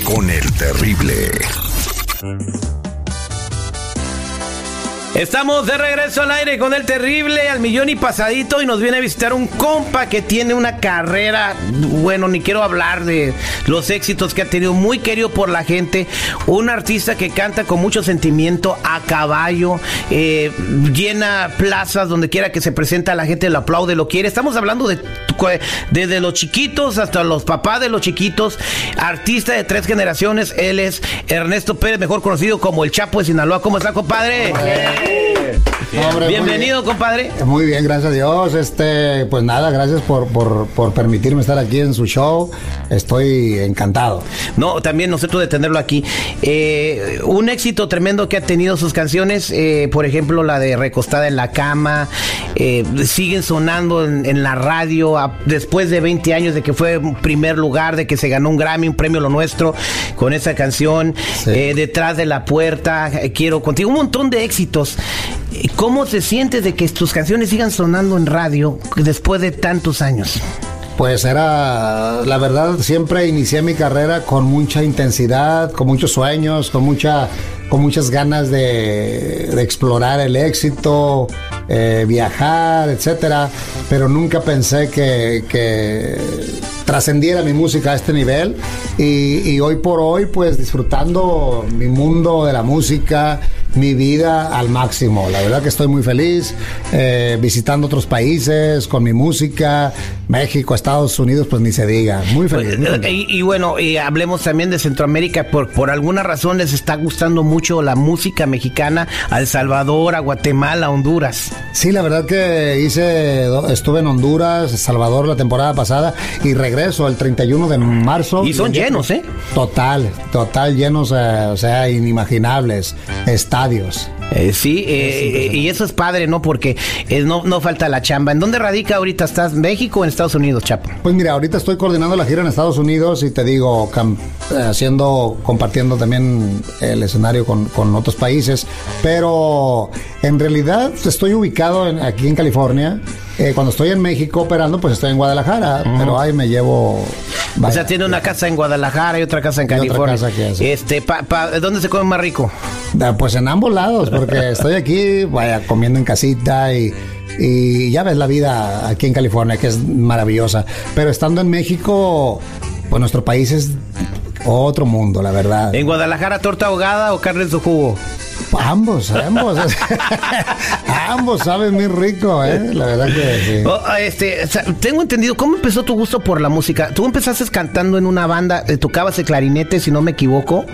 Con el terrible. Estamos de regreso al aire con el terrible al millón y pasadito y nos viene a visitar un compa que tiene una carrera, bueno, ni quiero hablar de los éxitos que ha tenido, muy querido por la gente, un artista que canta con mucho sentimiento a caballo, eh, llena plazas donde quiera que se presenta, la gente lo aplaude, lo quiere. Estamos hablando de desde los chiquitos hasta los papás de los chiquitos, artista de tres generaciones, él es Ernesto Pérez, mejor conocido como el Chapo de Sinaloa. ¿Cómo está, compadre? Bienvenido, compadre. Muy bien, gracias a Dios. Este, pues nada, gracias por, por, permitirme estar aquí en su show. Estoy encantado. No, también nosotros de tenerlo aquí. Eh, un éxito tremendo que ha tenido sus canciones, eh, por ejemplo, la de Recostada en la cama, eh, siguen sonando en, la radio después de 20 años de que fue primer lugar, de que se ganó un Grammy, un premio lo nuestro con esa canción. detrás de la puerta, quiero contigo, un montón de éxitos. ¿Cómo se siente de que tus canciones sigan sonando en radio después de tantos años? Pues era, la verdad, siempre inicié mi carrera con mucha intensidad, con muchos sueños, con mucha, con muchas ganas de, explorar el éxito, eh, viajar, etcétera. Pero nunca pensé que, que trascendiera mi música a este nivel. Y, y hoy por hoy, pues disfrutando mi mundo de la música mi vida al máximo. La verdad que estoy muy feliz eh, visitando otros países con mi música, México, Estados Unidos, pues ni se diga. Muy feliz. Y, bueno, y hablemos también de Centroamérica. Por, por alguna razón les está gustando mucho la música mexicana a El Salvador, a Guatemala, a Honduras. Sí, la verdad que hice, estuve en Honduras, Salvador la temporada pasada y regreso el 31 de marzo. Y son llenos, ¿eh? Total, total llenos, eh, o sea, inimaginables. Está Adiós. Eh, sí, eh, y eso es padre, ¿no? Porque eh, no, no falta la chamba. ¿En dónde radica ahorita? ¿Estás en México o en Estados Unidos, Chapo? Pues mira, ahorita estoy coordinando la gira en Estados Unidos y te digo, haciendo, compartiendo también el escenario con, otros países, pero en realidad estoy ubicado aquí en California. cuando estoy en México operando, pues estoy en Guadalajara, pero ahí me llevo. O sea, tiene una casa en Guadalajara y otra casa en California. Otra casa este, ¿Dónde se come más rico? Pues en ambos lados, porque estoy aquí, vaya, comiendo en casita y, y ya ves la vida aquí en California, que es maravillosa. Pero estando en México, pues nuestro país es otro mundo, la verdad. ¿En Guadalajara torta ahogada o carne de jugo? Ambos, ambos. ambos saben muy rico, ¿eh? La verdad que sí. Oh, este, tengo entendido, ¿cómo empezó tu gusto por la música? Tú empezaste cantando en una banda, eh, tocabas el clarinete, si no me equivoco.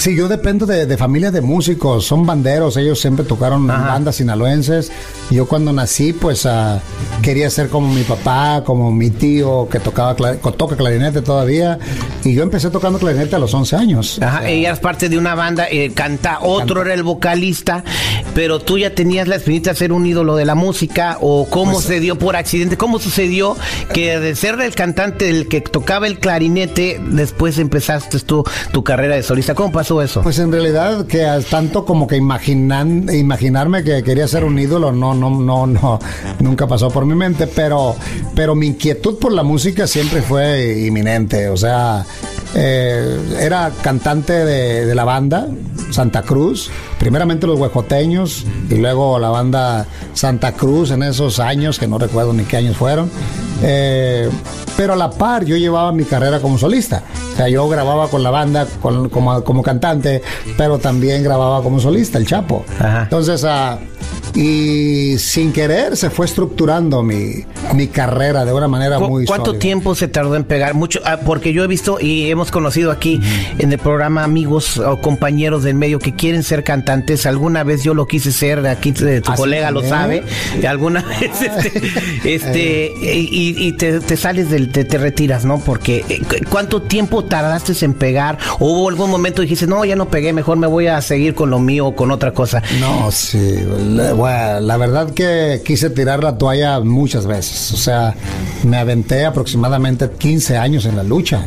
Sí, yo dependo de, de familias de músicos, son banderos, ellos siempre tocaron bandas sinaloenses. Yo cuando nací, pues uh, quería ser como mi papá, como mi tío que tocaba toca clarinete todavía. Y yo empecé tocando clarinete a los 11 años. Ajá, ella es parte de una banda, eh, canta, otro era el vocalista, pero tú ya tenías la experiencia de ser un ídolo de la música o cómo pues, se dio por accidente, cómo sucedió que de ser el cantante, el que tocaba el clarinete, después empezaste tu, tu carrera de solista. ¿Cómo pasó? Eso? Pues en realidad que tanto como que imaginarme que quería ser un ídolo, no, no, no, no, nunca pasó por mi mente, pero, pero mi inquietud por la música siempre fue inminente, o sea, eh, era cantante de, la banda Santa Cruz, primeramente los huejoteños y luego la banda Santa Cruz en esos años, que no recuerdo ni qué años fueron. Eh, pero a la par yo llevaba mi carrera como solista. O sea, yo grababa con la banda como, como cantante, pero también grababa como solista, el Chapo. Entonces, uh, y sin querer se fue estructurando mi, mi carrera de una manera ¿Cu- muy ¿Cuánto sólida. tiempo se tardó en pegar? Mucho, ah, porque yo he visto y hemos conocido aquí en el programa amigos o compañeros del medio que quieren ser cantantes. Alguna vez yo lo quise ser, aquí eh, tu ¿Ah, colega lo sabe. también? y Alguna vez este, este, y, y te, te sales del, te, te retiras, ¿no? Porque eh, cu- ¿cuánto tiempo tardaste en pegar? ¿O hubo algún momento que dijiste, no, ya no pegué, mejor me voy a seguir con lo mío o con otra cosa? No, sí. Bueno, la verdad que quise tirar la toalla muchas veces. O sea, me aventé aproximadamente 15 años en la lucha.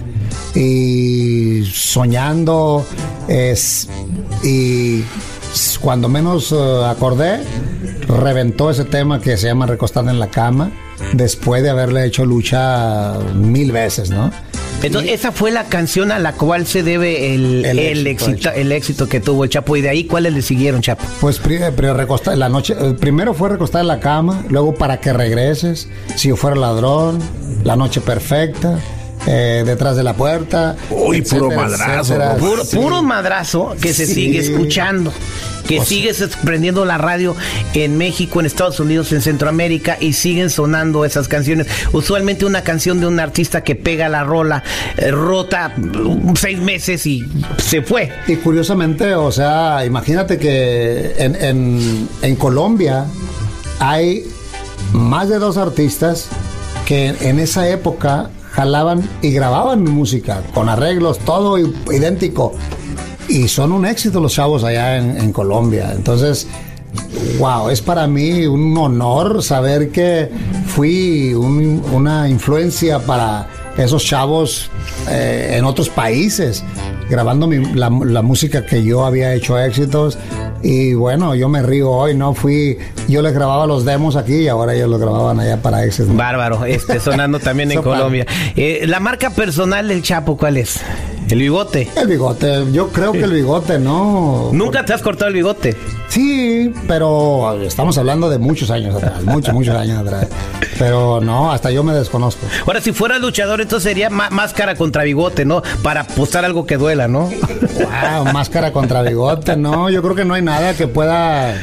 Y soñando, es, y cuando menos eh, acordé, reventó ese tema que se llama recostada en la cama, después de haberle hecho lucha mil veces, ¿no? Entonces, esa fue la canción a la cual se debe el, El el éxito, éxito, el éxito que tuvo el Chapo. Y de ahí, ¿cuáles le siguieron, Chapo? Pues pri- recostar la noche, eh, primero fue recostar en la cama, luego para que regreses, si yo fuera ladrón, la noche perfecta, eh, detrás de la puerta. Uy, puro madrazo. Puro, Sí. puro madrazo que se Sí. sigue escuchando. Que O sea- sigues prendiendo la radio en México, en Estados Unidos, en Centroamérica y siguen sonando esas canciones. Usualmente una canción de un artista que pega la rola, eh, rota mm, seis meses y se fue. Y curiosamente, o sea, imagínate que en, en- en Colombia hay más de dos artistas que en, en esa época jalaban y grababan música con arreglos, todo idéntico. Y son un éxito los chavos allá en, Colombia. Entonces, wow, es para mí un honor saber que fui un- una influencia para esos chavos eh, en otros países, grabando mi- la, la música que yo había hecho éxitos. Y bueno, yo me río hoy, ¿no? Fui, yo les grababa los demos aquí y ahora ellos los grababan allá para éxitos. Bárbaro, este, sonando también en Colombia. Eh, la marca personal del Chapo, ¿cuál es? El bigote. El bigote, yo creo que el bigote, ¿no? Nunca te has cortado el bigote. Sí, pero estamos hablando de muchos años atrás, muchos, muchos años atrás. Pero no, hasta yo me desconozco. Ahora, si fuera luchador, entonces sería má- máscara contra bigote, ¿no? Para apostar algo que duela, ¿no? Wow, máscara contra bigote, no, yo creo que no hay nada que pueda.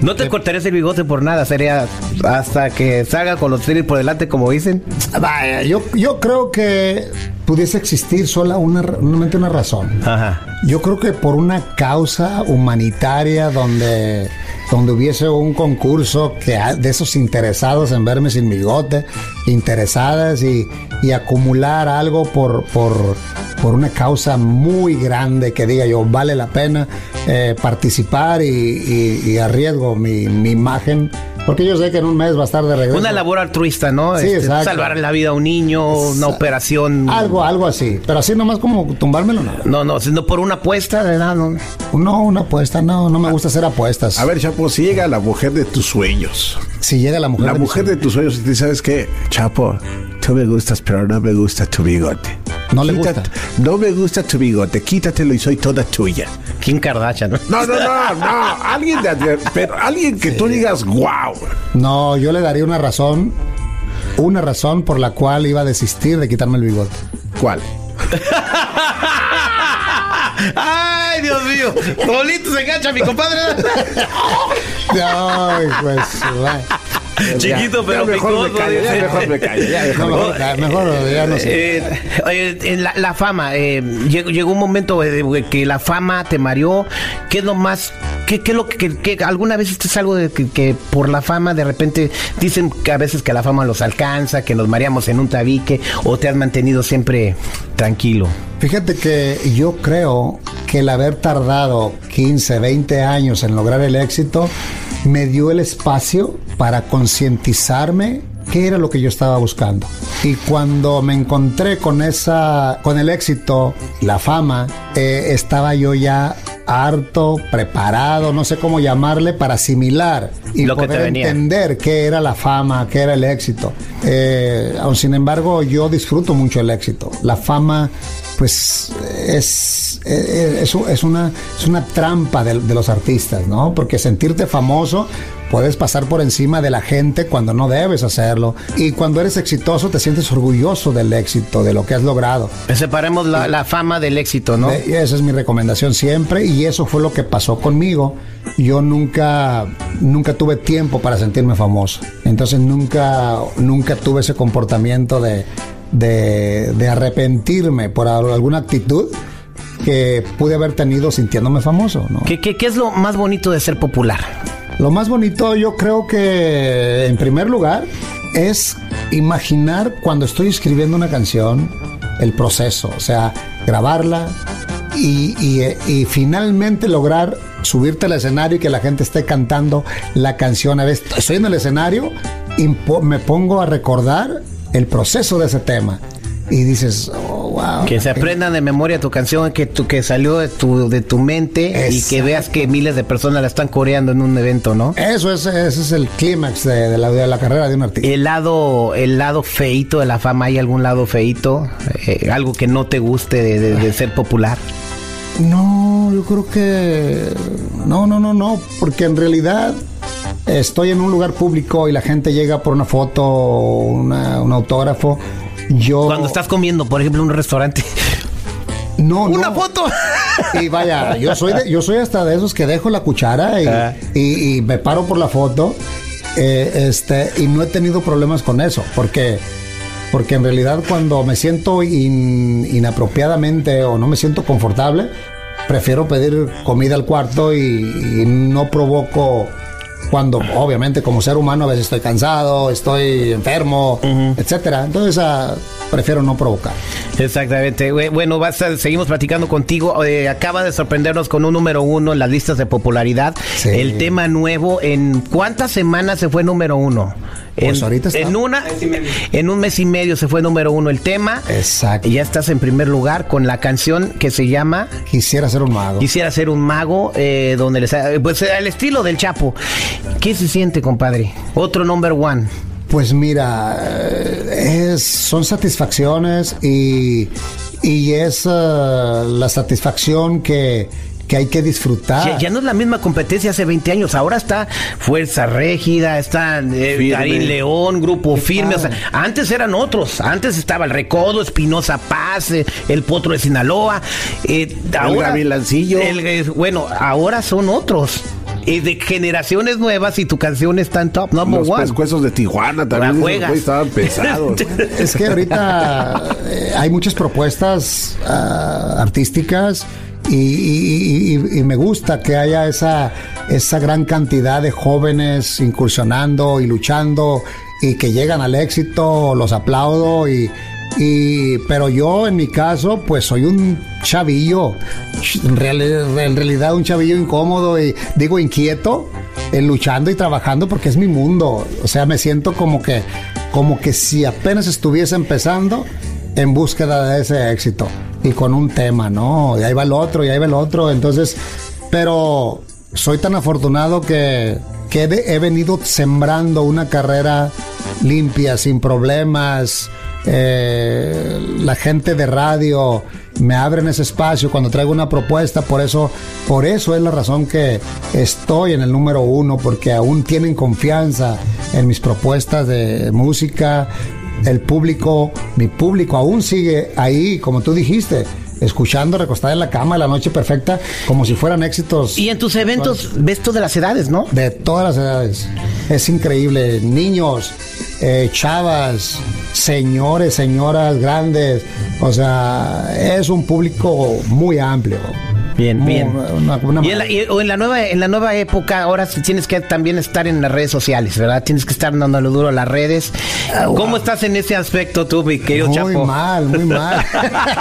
No te cortarías el bigote por nada, sería hasta que salga con los trillos por delante, como dicen. Vaya, yo, yo creo que pudiese existir sola una, únicamente una razón. Ajá. Yo creo que por una causa humanitaria donde, donde hubiese un concurso que ha- de esos interesados en verme sin bigote, interesadas y, y acumular algo por, por, por una causa muy grande que diga yo vale la pena eh, participar y, y- y arriesgo mi, mi imagen, porque yo sé que en un mes va a estar de regreso. Una labor altruista, ¿no? Sí, Este, exacto. salvar la vida a un niño, una operación. Algo, algo así, pero así nomás como tumbármelo, no. No, no, sino por una apuesta, ¿verdad? No. No, una apuesta, no, no me gusta hacer apuestas. A ver, Chapo, si llega la mujer de tus sueños. si llega la mujer. La de mujer de tus sueños y te ¿sabes qué? Chapo, tú me gustas, pero no me gusta tu bigote. No le gusta. No me gusta tu bigote, quítatelo y soy toda tuya. Kim Kardashian, ¿no? No, no, no, no. Alguien de pero alguien que tú digas, wow. No, yo le daría una razón, una razón por la cual iba a desistir de quitarme el bigote. ¿Cuál? ¡Ay, Dios mío! Solito se engancha mi compadre. Ay, pues, Chiquito, Ya pero mejor me picoso, callo, ya mejor me callo, ya mejor me mejor, ya, mejor, ya no sé. Eh, la, la fama, eh, llegó, un momento eh, que la fama te mareó. ¿Qué es lo más? ¿Qué, qué es lo que, que- que alguna vez esto es algo de que, que por la fama de repente dicen que a veces que la fama los alcanza, que nos mareamos en un tabique o te has mantenido siempre tranquilo? Fíjate que yo creo que el haber tardado 15, 20 años en lograr el éxito me dio el espacio para concientizarme qué era lo que yo estaba buscando. Y cuando me encontré con esa, con el éxito, la fama, eh, estaba yo ya harto, preparado, no sé cómo llamarle, para asimilar y Lo poder entender qué era la fama, qué era el éxito. Eh, aun sin embargo, yo disfruto mucho el éxito. La fama pues es, es, una, es una trampa de, de los artistas, ¿no? Porque sentirte famoso puedes pasar por encima de la gente cuando no debes hacerlo. Y cuando eres exitoso te sientes orgulloso del éxito, de lo que has logrado. Separemos la, la fama del éxito, ¿no? Eh, esa es mi recomendación siempre y eso fue lo que pasó conmigo. Yo nunca, nunca tuve tiempo para sentirme famoso. Entonces nunca, nunca tuve ese comportamiento de, de, de arrepentirme por al- alguna actitud que pude haber tenido sintiéndome famoso. ¿no? ¿Qué, qué, qué es lo más bonito de ser popular? Lo más bonito yo creo que en primer lugar es imaginar cuando estoy escribiendo una canción el proceso, o sea, grabarla y, y- y finalmente lograr subirte al escenario y que la gente esté cantando la canción. A veces estoy en el escenario y me pongo a recordar el proceso de ese tema y dices, oh, wow. Que se aprendan de memoria tu canción, que tu, que salió de tu, de tu mente y que veas que miles de personas la están coreando en un evento, ¿no? Eso es, ese es el clímax de, de la, de la carrera de un artista. El lado, el lado feito de la fama, ¿hay algún lado feito? Eh, algo que no te guste de, de- de ser popular. No, yo creo que no, no, no, no, porque en realidad estoy en un lugar público y la gente llega por una foto, una- un autógrafo. Yo Cuando estás comiendo, por ejemplo, en un restaurante. no, ¡Una no. foto! Y vaya, yo soy de- yo soy hasta de esos que dejo la cuchara y, Ah. y- y me paro por la foto. eh, este y no he tenido problemas con eso, porque porque en realidad cuando me siento in- inapropiadamente o no me siento confortable, prefiero pedir comida al cuarto y, y no provoco cuando obviamente como ser humano a veces estoy cansado, estoy enfermo, etcétera. Entonces ah, prefiero no provocar. Exactamente. Bue- Bueno, vas a- seguimos platicando contigo. Eh, acaba de sorprendernos con un número uno en las listas de popularidad. Sí. El tema nuevo, ¿en cuántas semanas se fue número uno? Pues en, ahorita está- en una, en un mes y medio se fue número uno el tema. Exacto. Y ya estás en primer lugar con la canción que se llama Quisiera ser un mago. Quisiera ser un mago, eh, donde les pues al estilo del Chapo. ¿Qué se siente, compadre? Otro number one. Pues mira, eh, es, son satisfacciones y, y es eh, la satisfacción que, que hay que disfrutar. Ya, ya no es la misma competencia hace 20 años. Ahora está Fuerza Régida, está eh. Karim León, Grupo Firme. O sea, antes eran otros. Antes estaba el Recodo, Espinosa Paz, eh, el Potro de Sinaloa. eh, ahora, Gavilancillo. el, eh, bueno, ahora son otros. Y de generaciones nuevas y tu canción está en top number Los one. pescuezos de Tijuana también. juegas. estaban pesados. Es que ahorita eh, hay muchas propuestas ah, artísticas y, y- y- y me gusta que haya esa, esa gran cantidad de jóvenes incursionando y luchando y que llegan al éxito, los aplaudo y, y- pero yo en mi caso pues soy un chavillo, en, real- en realidad un chavillo incómodo y digo inquieto, eh, luchando y trabajando porque es mi mundo, o sea me siento como que como que si apenas estuviese empezando en búsqueda de ese éxito. Y con un tema, ¿no? Y ahí va el otro, y ahí va el otro, entonces, pero soy tan afortunado que, que he, venido sembrando una carrera limpia, sin problemas. eh, la gente de radio me abre en ese espacio cuando traigo una propuesta, por eso, por eso es la razón que estoy en el número uno, porque aún tienen confianza en mis propuestas de música, el público, mi público aún sigue ahí, como tú dijiste, escuchando recostada en la cama la noche perfecta, como si fueran éxitos Y en tus eventos ves todas las edades, ¿no? de todas las edades. Es increíble, niños, eh, chavas, señores, señoras grandes, o sea, es un público muy amplio. Bien, Muy- bien. una- una y en la, y- en la nueva en la nueva época ahora tienes que también estar en las redes sociales, ¿verdad? Tienes que estar dándole duro a las redes. ¿Cómo estás en ese aspecto tú, mi querido muy Chapo? mal, muy mal.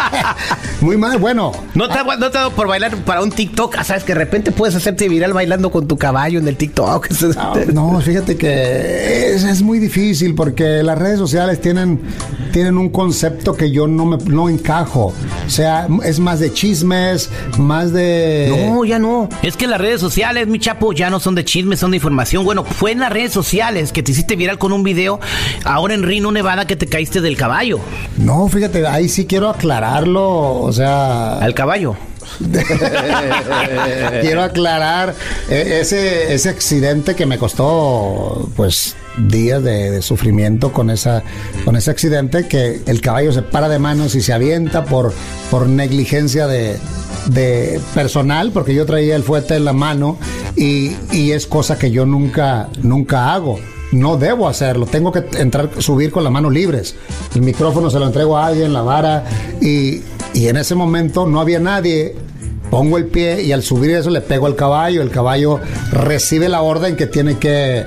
muy mal, bueno. ¿No te, ha, no te ha dado por bailar para un TikTok? Ah, ¿Sabes que de repente puedes hacerte viral bailando con tu caballo en el TikTok? No, fíjate que es, es muy difícil porque las redes sociales tienen, tienen un concepto que yo no me no encajo. O sea, es más de chismes, más más de... No, ya no. Es que las redes sociales, mi chapo, ya no son de chismes, son de información. Bueno, fue en las redes sociales que te hiciste viral con un video ahora en Reno, Nevada, que te caíste del caballo. No, fíjate, ahí sí quiero aclararlo, o sea... Al caballo. quiero aclarar eh, ese, ese accidente que me costó, pues, días de, sufrimiento con esa con ese accidente que el caballo se para de manos y se avienta por por negligencia de, de personal porque yo traía el fuete en la mano y, y es cosa que yo nunca nunca hago no debo hacerlo, tengo que entrar, subir con las manos libres. El micrófono se lo entrego a alguien, la vara, y, y en ese momento no había nadie. Pongo el pie y al subir eso le pego al caballo. El caballo recibe la orden que tiene que,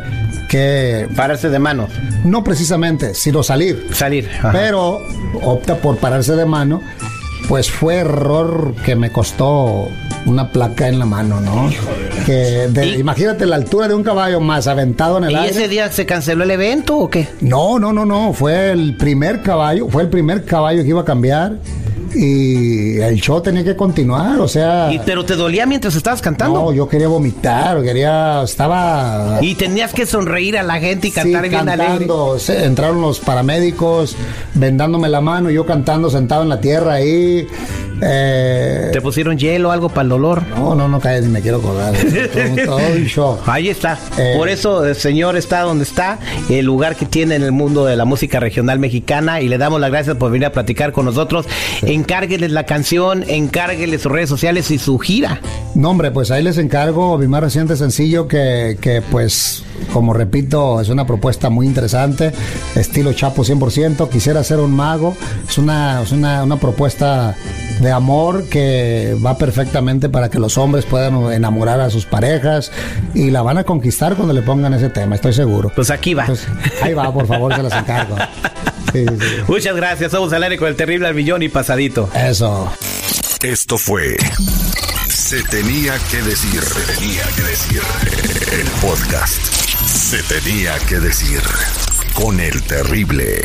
que Pararse de manos. no precisamente, sino salir. Salir. Ajá. Pero opta por pararse de mano. Pues fue error que me costó una placa en la mano, ¿no? Que de- ¿Y? imagínate la altura de un caballo más aventado en el ¿Y aire. ese día se canceló el evento o qué? No, no, no, no. Fue el primer caballo, fue el primer caballo que iba a cambiar y el show tenía que continuar. O sea, ¿Y, ¿Pero te dolía mientras estabas cantando? no, yo quería vomitar, quería, estaba Y tenías que sonreír a la gente y sí, cantar bien alegre. cantando. Se- entraron los paramédicos vendándome la mano, yo cantando sentado en la tierra ahí. Eh, ¿Te pusieron hielo o algo para el dolor? no, no, no caes ni me quiero acordar. Todo, todo un show. Ahí está. Eh. Por eso el señor está donde está, el lugar que tiene en el mundo de la música regional mexicana y le damos las gracias por venir a platicar con nosotros. Encárgueles la canción, encárgueles sus redes sociales y su gira. No, hombre, pues ahí les encargo mi más reciente sencillo que, que, pues, como repito, es una propuesta muy interesante, estilo Chapo 100%, quisiera ser un mago, es una, es una, una propuesta de amor que va perfectamente para que los hombres puedan enamorar a sus parejas y la van a conquistar cuando le pongan ese tema, estoy seguro. Pues aquí va. Pues, ahí va, por favor, se las encargo. Sí, sí, sí. Muchas gracias. Somos al aire con el terrible al millón y pasadito. Eso. Esto fue Se tenía que decir. Se tenía que decir. El podcast. Se tenía que decir. Con el terrible.